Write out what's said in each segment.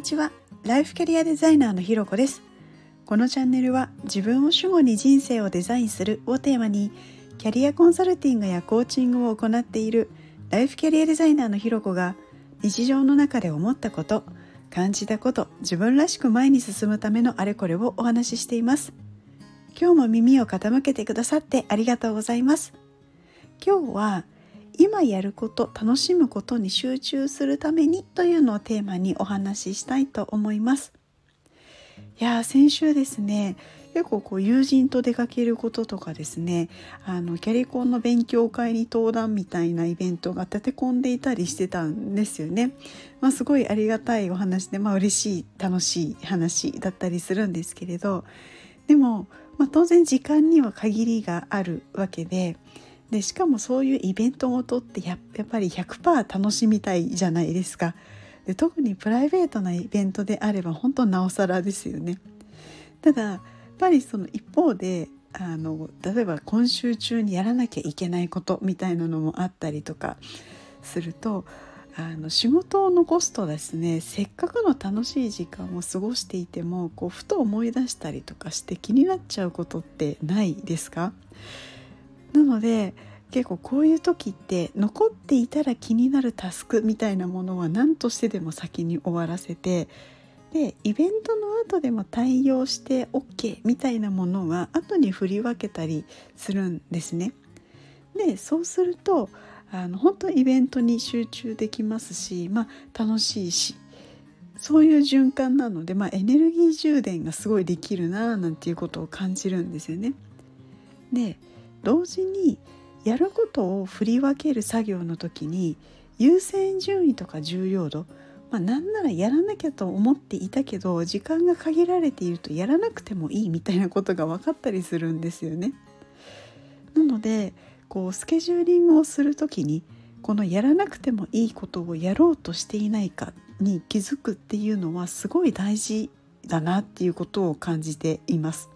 にちは。ライフキャリアデザイナーのひろこです。このチャンネルは自分を主語に人生をデザインするをテーマにキャリアコンサルティングやコーチングを行っているライフキャリアデザイナーのひろこが日常の中で思ったこと感じたこと自分らしく前に進むためのあれこれをお話ししています。今日も耳を傾けてくださってありがとうございます。今日は今やること楽しむことに集中するためにというのをテーマにお話ししたいと思いますいや先週ですね結構こう友人と出かけることとかですねあのキャリコンの勉強会に登壇みたいなイベントが立て込んでいたりしてたんですよね。まあ、すごいありがたいお話で、まあ嬉しい楽しい話だったりするんですけれどでも、まあ、当然時間には限りがあるわけででしかもそういうイベントごとってやっぱり100%楽しみたいじゃないですか。で特にプライベートなイベントであれば本当なおさらですよね。ただやっぱりその一方であの例えば今週中にやらなきゃいけないことみたいなのもあったりとかするとあの仕事を残すとですね。せっかくの楽しい時間を過ごしていてもこうふと思い出したりとかして気になっちゃうことってないですか？なので結構こういう時って残っていたら気になるタスクみたいなものは何としてでも先に終わらせてでイベントの後でも対応して OK みたいなものは後に振り分けたりするんですね。でそうするとあの本当イベントに集中できますし、まあ、楽しいしそういう循環なので、まあ、エネルギー充電がすごいできるななんていうことを感じるんですよね。で同時にやることを振り分ける作業の時に優先順位とか重要度まあ、なんならやらなきゃと思っていたけど時間が限られているとやらなくてもいいみたいなことが分かったりするんですよね。なのでこうスケジューリングをする時にこのやらなくてもいいことをやろうとしていないかに気づくっていうのはすごい大事だなっていうことを感じています。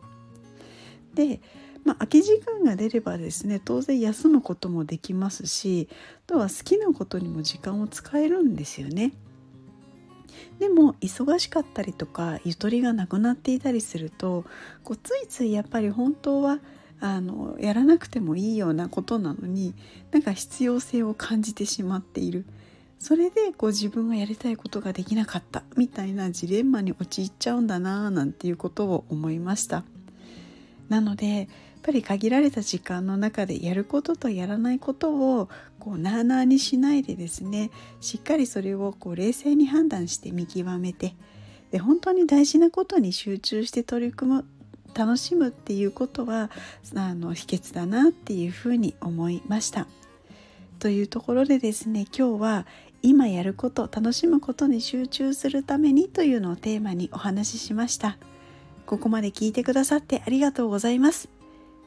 でまあ、空き時間が出ればですね当然休むこともできますしあとは好きなことにも時間を使えるんですよね。でも忙しかったりとかゆとりがなくなっていたりするとこうついついやっぱり本当はあのやらなくてもいいようなことなのになんか必要性を感じてしまっているそれでこう自分がやりたいことができなかったみたいなジレンマに陥っちゃうんだななんていうことを思いましたなのでぱり限られた時間の中でやることとやらないことをこうなあなあにしないでですねしっかりそれをこう冷静に判断して見極めてで本当に大事なことに集中して取り組む楽しむっていうことはあの秘訣だなっていうふうに思いました。というところでですね今日は今やること楽しむことに集中するためにというのをテーマにお話ししました。ここまで聞いてくださってありがとうございます。